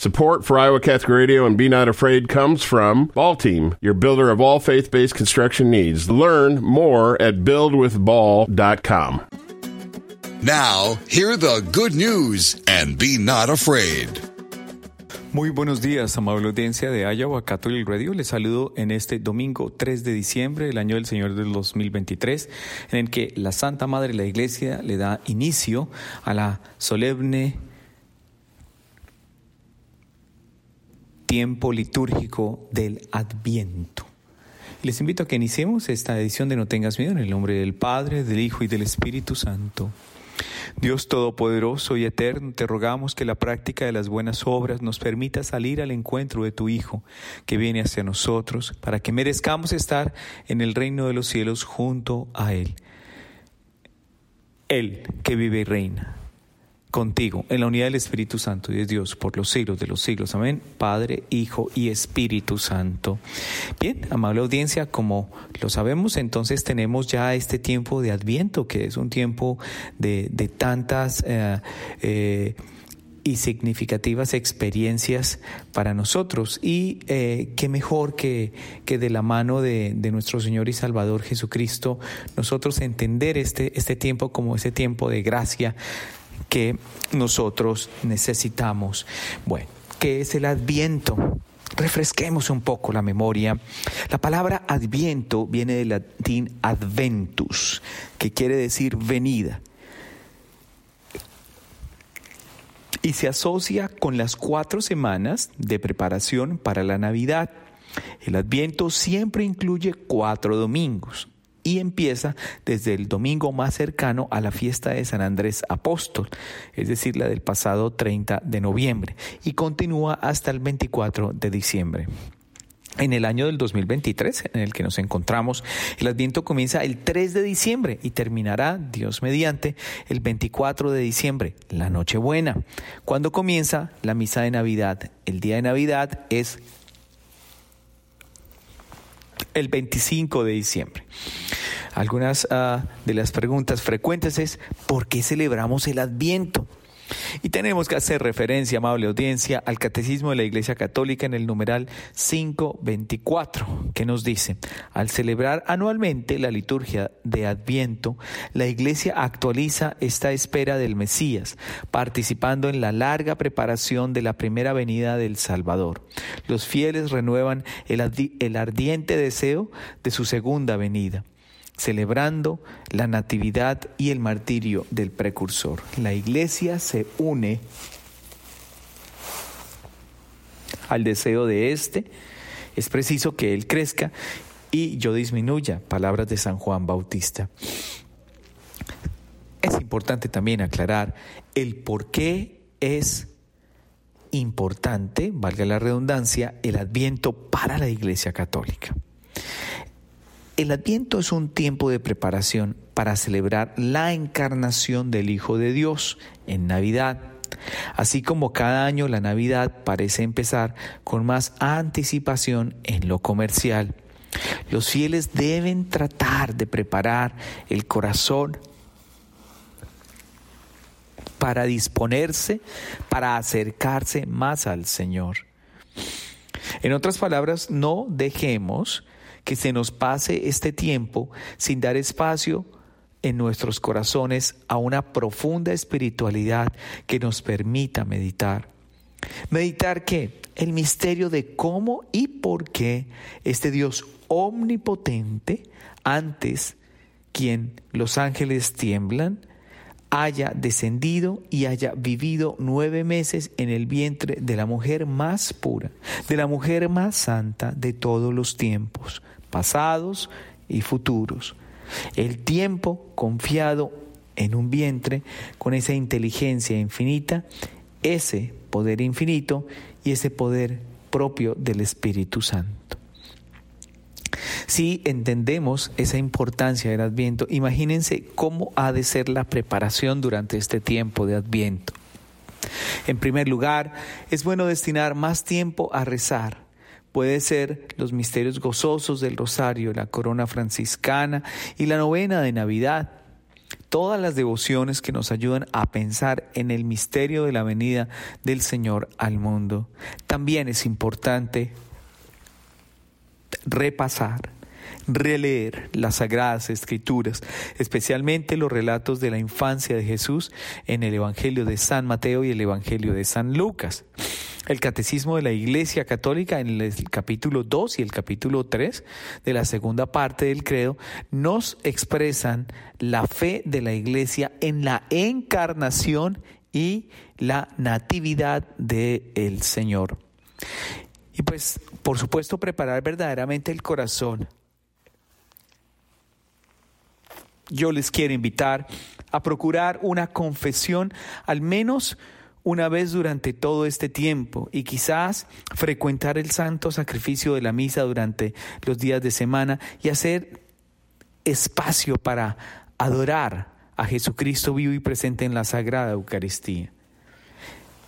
Support for Iowa Catholic Radio and Be Not Afraid comes from Ball Team, your builder of all faith based construction needs. Learn more at buildwithball.com. Now, hear the good news and be not afraid. Muy buenos días, amable audiencia de Iowa Catholic Radio. Les saludo en este domingo 3 de diciembre del año del Señor del 2023, en el que la Santa Madre de la Iglesia le da inicio a la solemne tiempo litúrgico del Adviento. Les invito a que iniciemos esta edición de No tengas miedo en el nombre del Padre, del Hijo y del Espíritu Santo. Dios Todopoderoso y Eterno, te rogamos que la práctica de las buenas obras nos permita salir al encuentro de tu Hijo, que viene hacia nosotros, para que merezcamos estar en el reino de los cielos junto a Él. Él que vive y reina contigo, en la unidad del Espíritu Santo y de Dios, por los siglos de los siglos. Amén. Padre, Hijo y Espíritu Santo. Bien, amable audiencia, como lo sabemos, entonces tenemos ya este tiempo de Adviento, que es un tiempo de, tantas... Eh, eh, y significativas experiencias para nosotros. Y eh, qué mejor que, que de la mano de, de, nuestro Señor y Salvador Jesucristo, nosotros entender este, este tiempo como ese tiempo de gracia, que nosotros necesitamos. Bueno, ¿qué es el adviento? Refresquemos un poco la memoria. La palabra adviento viene del latín adventus, que quiere decir venida. Y se asocia con las cuatro semanas de preparación para la Navidad. El adviento siempre incluye cuatro domingos y empieza desde el domingo más cercano a la fiesta de San Andrés Apóstol, es decir, la del pasado 30 de noviembre, y continúa hasta el 24 de diciembre. En el año del 2023, en el que nos encontramos, el Adviento comienza el 3 de diciembre y terminará, Dios mediante, el 24 de diciembre, la Nochebuena, cuando comienza la misa de Navidad. El día de Navidad es el 25 de diciembre. Algunas ah, de las preguntas frecuentes es, ¿por qué celebramos el Adviento? Y tenemos que hacer referencia, amable audiencia, al Catecismo de la Iglesia Católica en el numeral 524, que nos dice, al celebrar anualmente la liturgia de Adviento, la Iglesia actualiza esta espera del Mesías, participando en la larga preparación de la primera venida del Salvador. Los fieles renuevan el, el ardiente deseo de su segunda venida celebrando la natividad y el martirio del precursor. La iglesia se une al deseo de éste. Es preciso que él crezca y yo disminuya. Palabras de San Juan Bautista. Es importante también aclarar el por qué es importante, valga la redundancia, el adviento para la Iglesia Católica. El adviento es un tiempo de preparación para celebrar la encarnación del Hijo de Dios en Navidad. Así como cada año la Navidad parece empezar con más anticipación en lo comercial. Los fieles deben tratar de preparar el corazón para disponerse, para acercarse más al Señor. En otras palabras, no dejemos que se nos pase este tiempo sin dar espacio en nuestros corazones a una profunda espiritualidad que nos permita meditar. Meditar qué? El misterio de cómo y por qué este Dios omnipotente, antes quien los ángeles tiemblan, haya descendido y haya vivido nueve meses en el vientre de la mujer más pura, de la mujer más santa de todos los tiempos, pasados y futuros. El tiempo confiado en un vientre con esa inteligencia infinita, ese poder infinito y ese poder propio del Espíritu Santo. Si entendemos esa importancia del Adviento, imagínense cómo ha de ser la preparación durante este tiempo de Adviento. En primer lugar, es bueno destinar más tiempo a rezar Puede ser los misterios gozosos del rosario, la corona franciscana y la novena de Navidad. todas las devociones que nos ayudan a pensar en el misterio de la venida del Señor al mundo. También es importante repasar releer las sagradas escrituras, especialmente los relatos de la infancia de Jesús en el Evangelio de San Mateo y el Evangelio de San Lucas. El Catecismo de la Iglesia Católica en el capítulo 2 y el capítulo 3 de la segunda parte del credo nos expresan la fe de la Iglesia en la encarnación y la natividad del el Señor. Y pues, por supuesto, preparar verdaderamente el corazón yo les quiero invitar a procurar una confesión al menos una vez durante todo este tiempo y quizás frecuentar el santo sacrificio de la misa durante los días de semana y hacer espacio para adorar a Jesucristo vivo y presente en la Sagrada Eucaristía.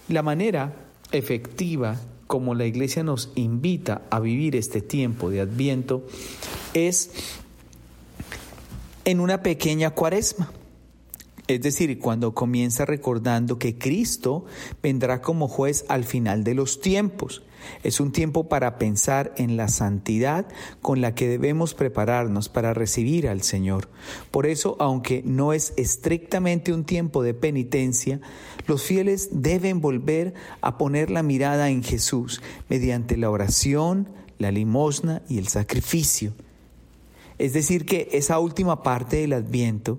La manera efectiva como la Iglesia nos invita a vivir este tiempo de Adviento es en una pequeña cuaresma. Es decir, cuando comienza recordando que Cristo vendrá como juez al final de los tiempos. Es un tiempo para pensar en la santidad con la que debemos prepararnos para recibir al Señor. Por eso, aunque no es estrictamente un tiempo de penitencia, los fieles deben volver a poner la mirada en Jesús mediante la oración, la limosna y el sacrificio. Es decir, que esa última parte del Adviento,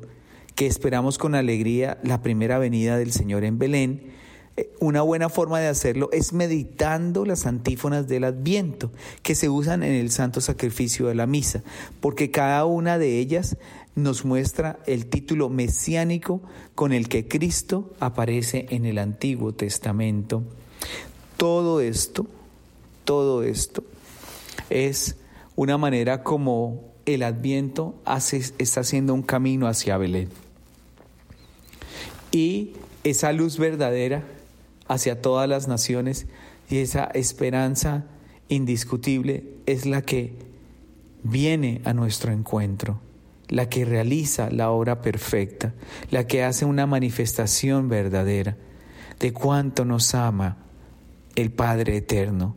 que esperamos con alegría la primera venida del Señor en Belén, eh, una buena forma de hacerlo es meditando las antífonas del Adviento que se usan en el santo sacrificio de la misa, porque cada una de ellas nos muestra el título mesiánico con el que Cristo aparece en el Antiguo Testamento. Todo esto, todo esto es una manera como el adviento hace, está haciendo un camino hacia Belén. Y esa luz verdadera hacia todas las naciones y esa esperanza indiscutible es la que viene a nuestro encuentro, la que realiza la obra perfecta, la que hace una manifestación verdadera de cuánto nos ama el Padre Eterno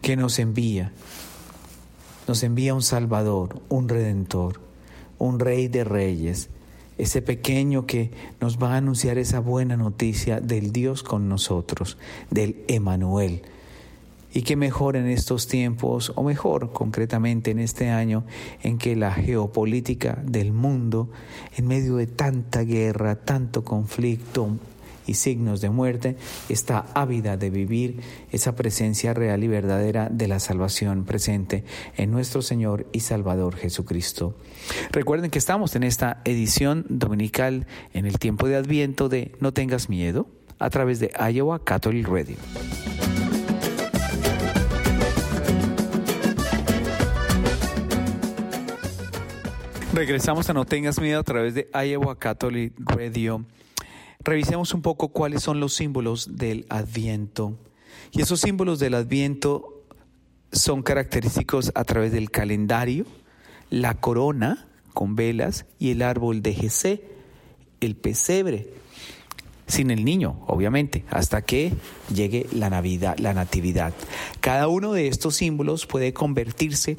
que nos envía nos envía un Salvador, un Redentor, un Rey de Reyes, ese pequeño que nos va a anunciar esa buena noticia del Dios con nosotros, del Emanuel. Y que mejor en estos tiempos, o mejor concretamente en este año, en que la geopolítica del mundo, en medio de tanta guerra, tanto conflicto, y signos de muerte, está ávida de vivir esa presencia real y verdadera de la salvación presente en nuestro Señor y Salvador Jesucristo. Recuerden que estamos en esta edición dominical en el tiempo de Adviento de No tengas miedo a través de Iowa Catholic Radio. Regresamos a No tengas miedo a través de Iowa Catholic Radio. Revisemos un poco cuáles son los símbolos del Adviento. Y esos símbolos del Adviento son característicos a través del calendario, la corona con velas y el árbol de Jesé, el pesebre, sin el niño, obviamente, hasta que llegue la Navidad, la Natividad. Cada uno de estos símbolos puede convertirse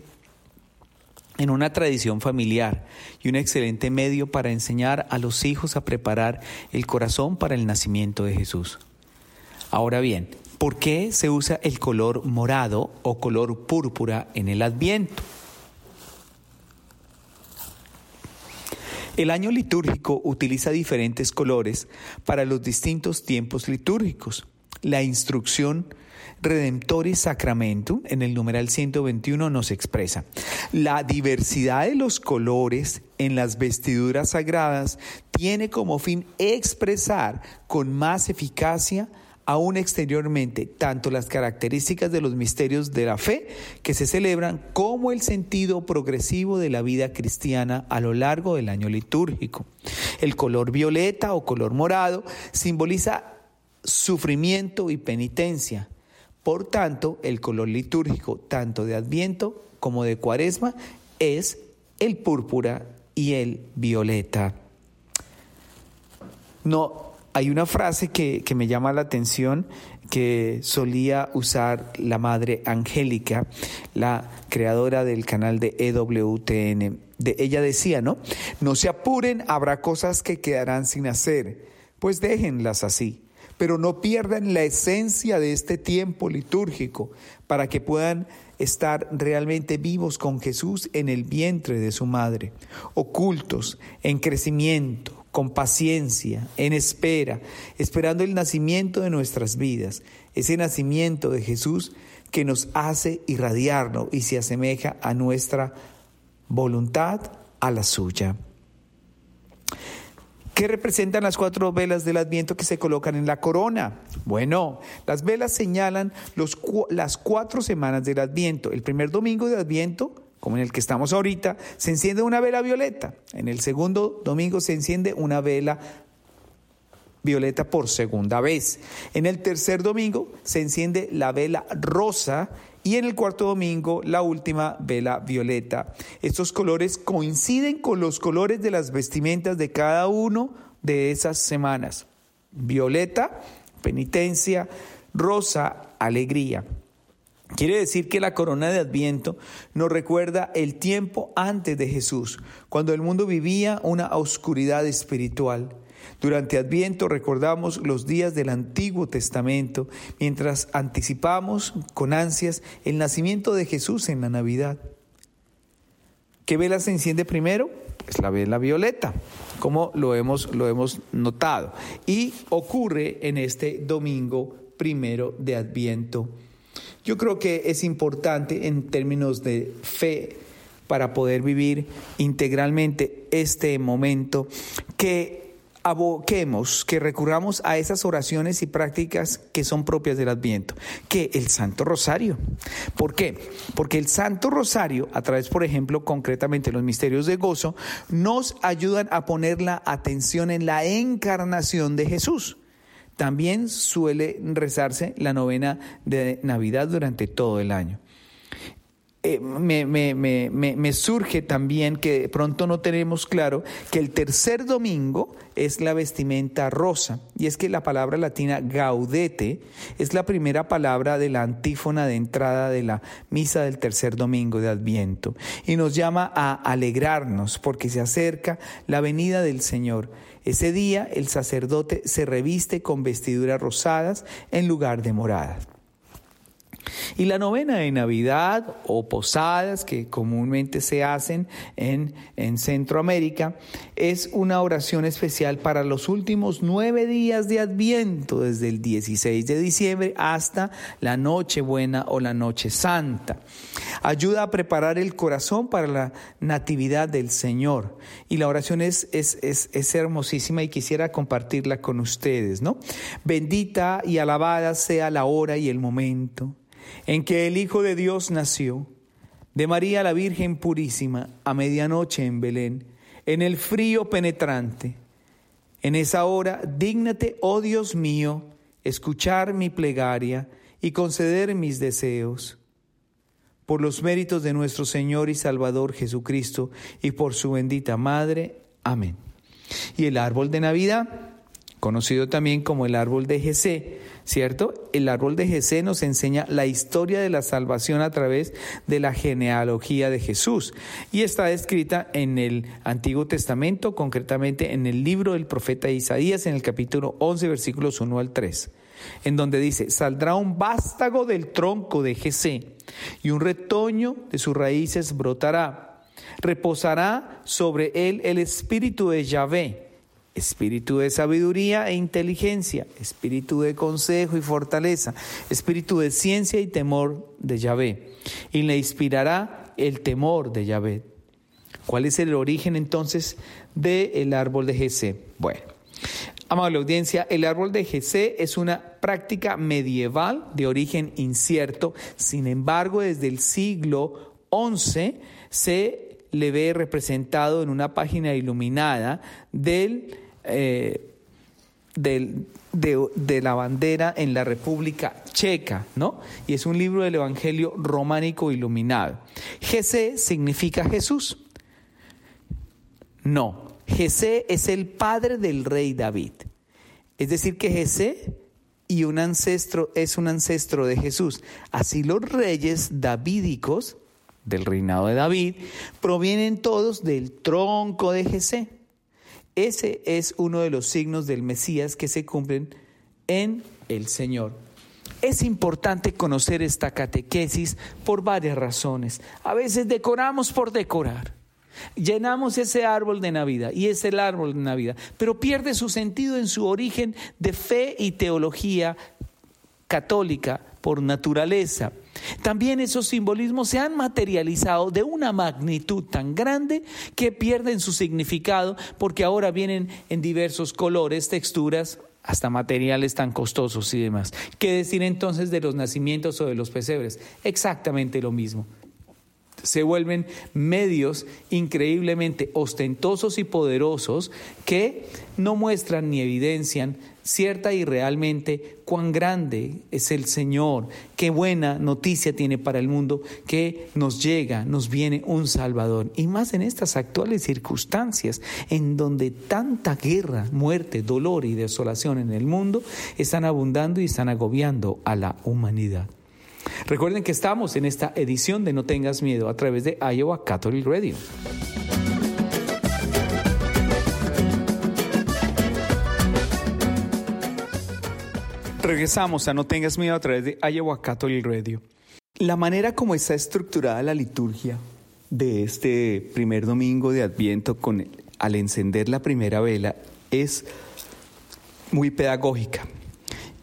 en una tradición familiar y un excelente medio para enseñar a los hijos a preparar el corazón para el nacimiento de Jesús. Ahora bien, ¿por qué se usa el color morado o color púrpura en el adviento? El año litúrgico utiliza diferentes colores para los distintos tiempos litúrgicos. La instrucción Redemptoris Sacramentum, en el numeral 121, nos expresa la diversidad de los colores en las vestiduras sagradas tiene como fin expresar con más eficacia aún exteriormente tanto las características de los misterios de la fe que se celebran como el sentido progresivo de la vida cristiana a lo largo del año litúrgico. El color violeta o color morado simboliza sufrimiento y penitencia, por tanto, el color litúrgico tanto de Adviento como de Cuaresma es el púrpura y el violeta. No, hay una frase que, que, me llama la atención que solía usar la madre Angélica, la creadora del canal de EWTN. De, ella decía, ¿no? No se apuren, habrá cosas que quedarán sin hacer, pues déjenlas así pero no pierdan la esencia de este tiempo litúrgico para que puedan estar realmente vivos con Jesús en el vientre de su madre, ocultos, en crecimiento, con paciencia, en espera, esperando el nacimiento de nuestras vidas, ese nacimiento de Jesús que nos hace irradiarnos y se asemeja a nuestra voluntad, a la suya. ¿Qué representan las cuatro velas del Adviento que se colocan en la corona? Bueno, las velas señalan las cuatro semanas del Adviento. El primer domingo de Adviento, como en el que estamos ahorita, se enciende una vela violeta. En el segundo domingo se enciende una vela violeta por segunda vez. En el tercer domingo se enciende la vela rosa y en el cuarto domingo la última vela violeta. Estos colores coinciden con los colores de las vestimentas de cada uno de esas semanas. Violeta, penitencia, rosa, alegría. Quiere decir que la corona de Adviento nos recuerda el tiempo antes de Jesús, cuando el mundo vivía una oscuridad espiritual. Durante Adviento recordamos los días del Antiguo Testamento mientras anticipamos con ansias el nacimiento de Jesús en la Navidad. ¿Qué vela se enciende primero? Es la vela violeta, como lo hemos, lo hemos notado. Y ocurre en este domingo primero de Adviento. Yo creo que es importante en términos de fe para poder vivir integralmente este momento que aboquemos, que recurramos a esas oraciones y prácticas que son propias del Adviento, que el Santo Rosario. ¿Por qué? Porque el Santo Rosario, a través, por ejemplo, concretamente los misterios de gozo, nos ayudan a poner la atención en la encarnación de Jesús. También suele rezarse la novena de Navidad durante todo el año. Eh, me, me, surge también que de pronto no tenemos claro que el tercer domingo es la vestimenta rosa. Y es que la palabra latina gaudete es la primera palabra de la antífona de entrada de la misa del tercer domingo de Adviento. Y nos llama a alegrarnos porque se acerca la venida del Señor. Ese día el sacerdote se reviste con vestiduras rosadas en lugar de moradas. Y la novena de Navidad o posadas que comúnmente se hacen en, en, Centroamérica es una oración especial para los últimos nueve días de Adviento, desde el 16 de diciembre hasta la Noche Buena o la Noche Santa. Ayuda a preparar el corazón para la natividad del Señor. Y la oración es, es, es, es hermosísima y quisiera compartirla con ustedes, ¿no? Bendita y alabada sea la hora y el momento en que el Hijo de Dios nació, de María la Virgen purísima, a medianoche en Belén, en el frío penetrante. En esa hora, dígnate, oh Dios mío, escuchar mi plegaria y conceder mis deseos. Por los méritos de nuestro Señor y Salvador Jesucristo y por su bendita Madre. Amén. Y el árbol de Navidad conocido también como el árbol de Jesé, ¿cierto? El árbol de Jesé nos enseña la historia de la salvación a través de la genealogía de Jesús y está descrita en el Antiguo Testamento, concretamente en el libro del profeta Isaías, en el capítulo 11, versículos 1 al 3 en donde dice, saldrá un vástago del tronco de Jesé y un retoño de sus raíces brotará. Reposará sobre él el espíritu de Yahvé espíritu de sabiduría e inteligencia, espíritu de consejo y fortaleza, espíritu de ciencia y temor de Yahvé. Y le inspirará el temor de Yahvé. ¿Cuál es el origen entonces del árbol de Jesé? Bueno, amable audiencia, el árbol de Jesé es una práctica medieval de origen incierto, sin embargo, desde el siglo XI se le ve representado en una página iluminada del eh, de, la bandera en la República Checa, ¿no? Y es un libro del Evangelio románico iluminado. Jesé significa Jesús. No, Jesé es el padre del rey David. Es decir, que Jesé y un ancestro es un ancestro de Jesús. Así los reyes davídicos del reinado de David provienen todos del tronco de Jesé. Ese es uno de los signos del Mesías que se cumplen en el Señor. Es importante conocer esta catequesis por varias razones. A veces decoramos por decorar. Llenamos ese árbol de Navidad y es el árbol de Navidad, pero pierde su sentido en su origen de fe y teología católica por naturaleza. También esos simbolismos se han materializado de una magnitud tan grande que pierden su significado porque ahora vienen en diversos colores, texturas, hasta materiales tan costosos y demás. ¿Qué decir entonces de los nacimientos o de los pesebres? Exactamente lo mismo se vuelven medios increíblemente ostentosos y poderosos que no muestran ni evidencian cierta y realmente cuán grande es el Señor, qué buena noticia tiene para el mundo que nos llega, nos viene un Salvador. Y más en estas actuales circunstancias en donde tanta guerra, muerte, dolor y desolación en el mundo están abundando y están agobiando a la humanidad. Recuerden que estamos en esta edición de No tengas miedo a través de Iowa Catholic Radio. Regresamos a No tengas miedo a través de Iowa Catholic Radio. La manera como está estructurada la liturgia de este primer domingo de Adviento con al encender la primera vela es muy pedagógica.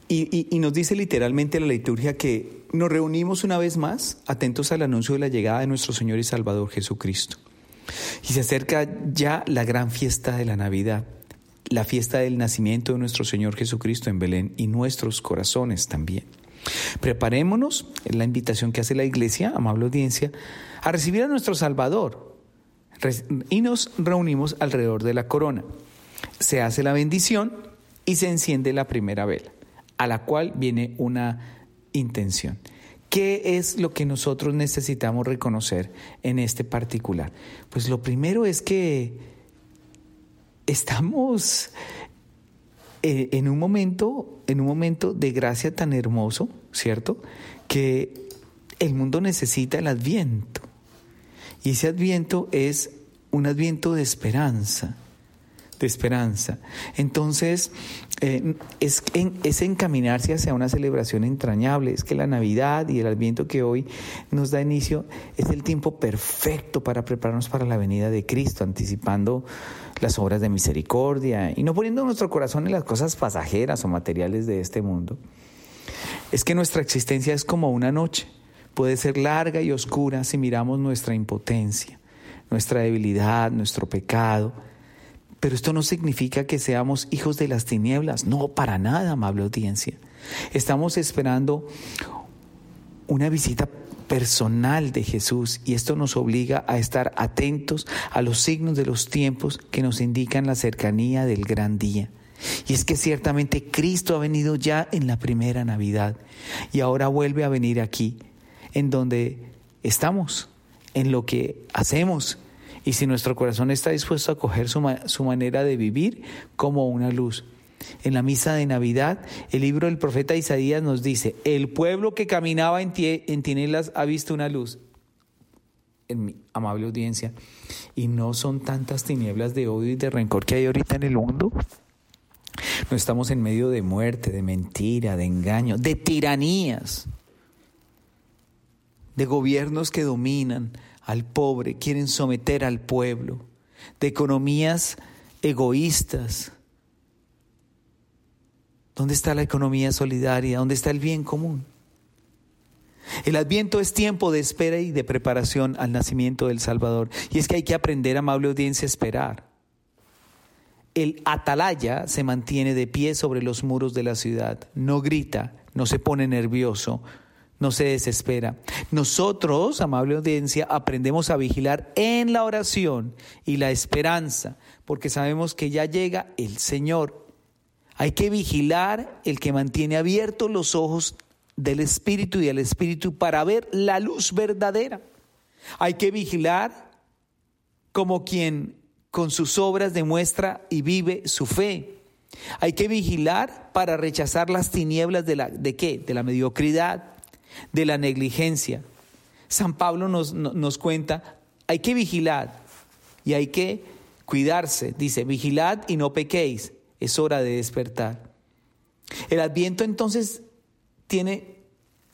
Y, nos dice literalmente la liturgia que nos reunimos una vez más, atentos al anuncio de la llegada de nuestro Señor y Salvador Jesucristo. Y se acerca ya la gran fiesta de la Navidad, la fiesta del nacimiento de nuestro Señor Jesucristo en Belén y nuestros corazones también. Preparémonos, en la invitación que hace la iglesia, amable audiencia, a recibir a nuestro Salvador. Y nos reunimos alrededor de la corona. Se hace la bendición y se enciende la primera vela a la cual viene una intención. ¿Qué es lo que nosotros necesitamos reconocer en este particular? Pues lo primero es que estamos eh, en un momento, en un momento de gracia tan hermoso, ¿cierto? Que el mundo necesita el adviento. Y ese adviento es un adviento de esperanza, de esperanza. Entonces, eh, es, es encaminarse hacia una celebración entrañable. Es que la Navidad y el Adviento que hoy nos da inicio es el tiempo perfecto para prepararnos para la venida de Cristo, anticipando las obras de misericordia y no poniendo nuestro corazón en las cosas pasajeras o materiales de este mundo. Es que nuestra existencia es como una noche. Puede ser larga y oscura si miramos nuestra impotencia, nuestra debilidad, nuestro pecado pero esto no significa que seamos hijos de las tinieblas, no, para nada, amable audiencia. Estamos esperando una visita personal de Jesús y esto nos obliga a estar atentos a los signos de los tiempos que nos indican la cercanía del gran día. Y es que ciertamente Cristo ha venido ya en la primera Navidad y ahora vuelve a venir aquí, en donde estamos, en lo que hacemos, y si nuestro corazón está dispuesto a coger su, su manera de vivir como una luz. En la misa de Navidad, el libro del profeta Isaías nos dice, el pueblo que caminaba en, tinieblas ha visto una luz. En mi amable audiencia, y no son tantas tinieblas de odio y de rencor que hay ahorita en el mundo. No estamos en medio de muerte, de mentira, de engaño, de tiranías, de gobiernos que dominan al pobre, quieren someter al pueblo, de economías egoístas. ¿Dónde está la economía solidaria? ¿Dónde está el bien común? El adviento es tiempo de espera y de preparación al nacimiento del Salvador. Y es que hay que aprender, amable audiencia, a esperar. El atalaya se mantiene de pie sobre los muros de la ciudad, no grita, no se pone nervioso, no se desespera. Nosotros, amable audiencia, aprendemos a vigilar en la oración y la esperanza, porque sabemos que ya llega el Señor. Hay que vigilar el que mantiene abiertos los ojos del Espíritu y del Espíritu para ver la luz verdadera. Hay que vigilar como quien con sus obras demuestra y vive su fe. Hay que vigilar para rechazar las tinieblas de la de qué? De la mediocridad, de la negligencia. San Pablo nos, nos cuenta, hay que vigilar y hay que cuidarse. Dice, vigilad y no pequéis, es hora de despertar. El adviento entonces tiene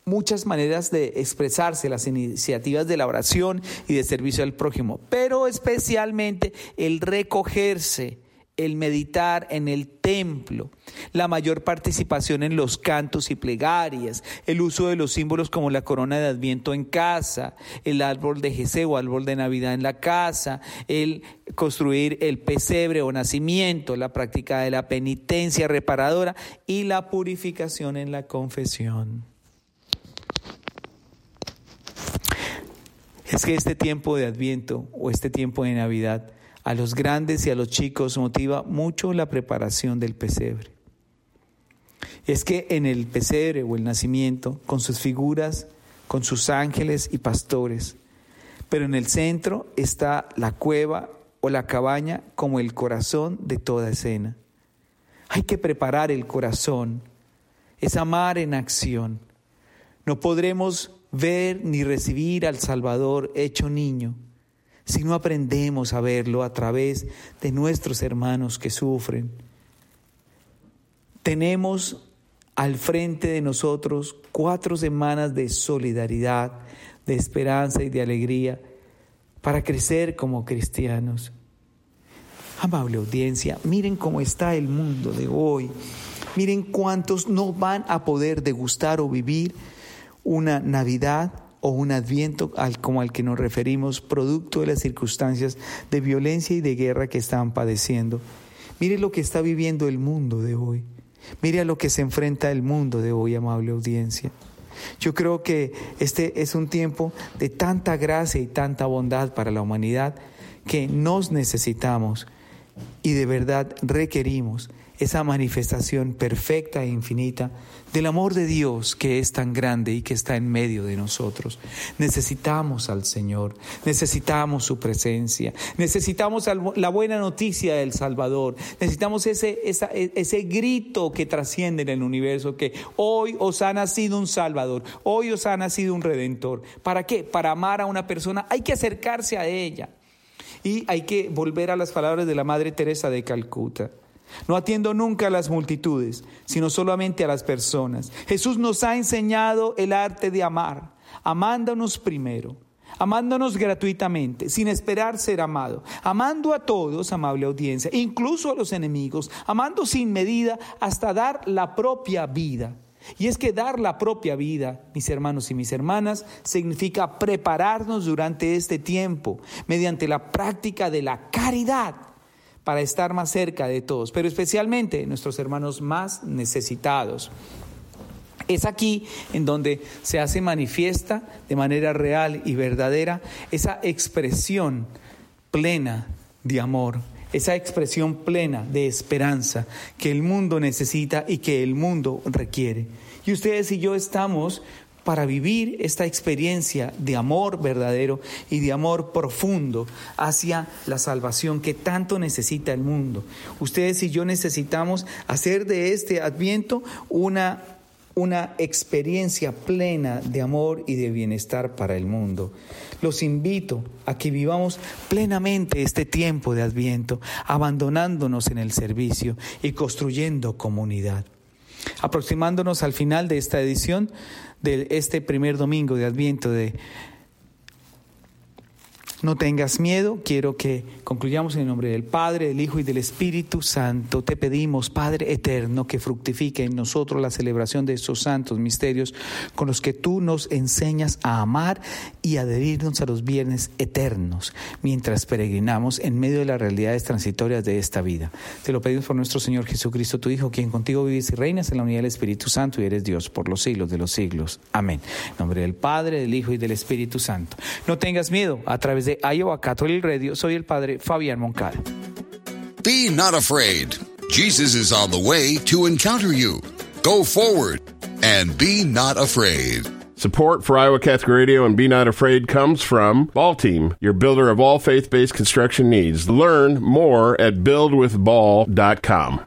muchas maneras de expresarse, las iniciativas de la oración y de servicio al prójimo, pero especialmente el recogerse el meditar en el templo, la mayor participación en los cantos y plegarias, el uso de los símbolos como la corona de Adviento en casa, el árbol de Jesé o árbol de Navidad en la casa, el construir el pesebre o nacimiento, la práctica de la penitencia reparadora y la purificación en la confesión. Es que este tiempo de Adviento o este tiempo de Navidad a los grandes y a los chicos motiva mucho la preparación del pesebre. Es que en el pesebre o el nacimiento, con sus figuras, con sus ángeles y pastores, pero en el centro está la cueva o la cabaña como el corazón de toda escena. Hay que preparar el corazón, es amar en acción. No podremos ver ni recibir al Salvador hecho niño si no aprendemos a verlo a través de nuestros hermanos que sufren. Tenemos al frente de nosotros cuatro semanas de solidaridad, de esperanza y de alegría para crecer como cristianos. Amable audiencia, miren cómo está el mundo de hoy. Miren cuántos no van a poder degustar o vivir una Navidad o un adviento al, como al que nos referimos, producto de las circunstancias de violencia y de guerra que están padeciendo. Mire lo que está viviendo el mundo de hoy. Mire a lo que se enfrenta el mundo de hoy, amable audiencia. Yo creo que este es un tiempo de tanta gracia y tanta bondad para la humanidad que nos necesitamos y de verdad requerimos esa manifestación perfecta e infinita del amor de Dios que es tan grande y que está en medio de nosotros. Necesitamos al Señor, necesitamos su presencia, necesitamos la buena noticia del Salvador, necesitamos ese, ese grito que trasciende en el universo, que hoy os ha nacido un Salvador, hoy os ha nacido un Redentor. ¿Para qué? Para amar a una persona hay que acercarse a ella. Y hay que volver a las palabras de la Madre Teresa de Calcuta. No atiendo nunca a las multitudes, sino solamente a las personas. Jesús nos ha enseñado el arte de amar, amándonos primero, amándonos gratuitamente, sin esperar ser amado, amando a todos, amable audiencia, incluso a los enemigos, amando sin medida hasta dar la propia vida. Y es que dar la propia vida, mis hermanos y mis hermanas, significa prepararnos durante este tiempo mediante la práctica de la caridad para estar más cerca de todos, pero especialmente nuestros hermanos más necesitados. Es aquí en donde se hace manifiesta de manera real y verdadera esa expresión plena de amor, esa expresión plena de esperanza que el mundo necesita y que el mundo requiere. Y ustedes y yo estamos para vivir esta experiencia de amor verdadero y de amor profundo hacia la salvación que tanto necesita el mundo. Ustedes y yo necesitamos hacer de este adviento una, una experiencia plena de amor y de bienestar para el mundo. Los invito a que vivamos plenamente este tiempo de adviento, abandonándonos en el servicio y construyendo comunidad. Aproximándonos al final de esta edición de este primer domingo de Adviento de no tengas miedo, quiero que concluyamos en el nombre del Padre, del Hijo y del Espíritu Santo. Te pedimos, Padre eterno, que fructifique en nosotros la celebración de estos santos misterios con los que tú nos enseñas a amar y adherirnos a los viernes eternos, mientras peregrinamos en medio de las realidades transitorias de esta vida. Te lo pedimos por nuestro Señor Jesucristo, tu Hijo, quien contigo vives y reinas en la unidad del Espíritu Santo y eres Dios por los siglos de los siglos. Amén. En nombre del Padre, del Hijo y del Espíritu Santo. No tengas miedo a través de de Iowa Catholic Radio. Soy el padre Fabián Moncal. Be not afraid. Jesus is on the way to encounter you. Go forward and be not afraid. Support for Iowa Catholic Radio and Be Not Afraid comes from Ball Team, your builder of all faith based construction needs. Learn more at buildwithball.com.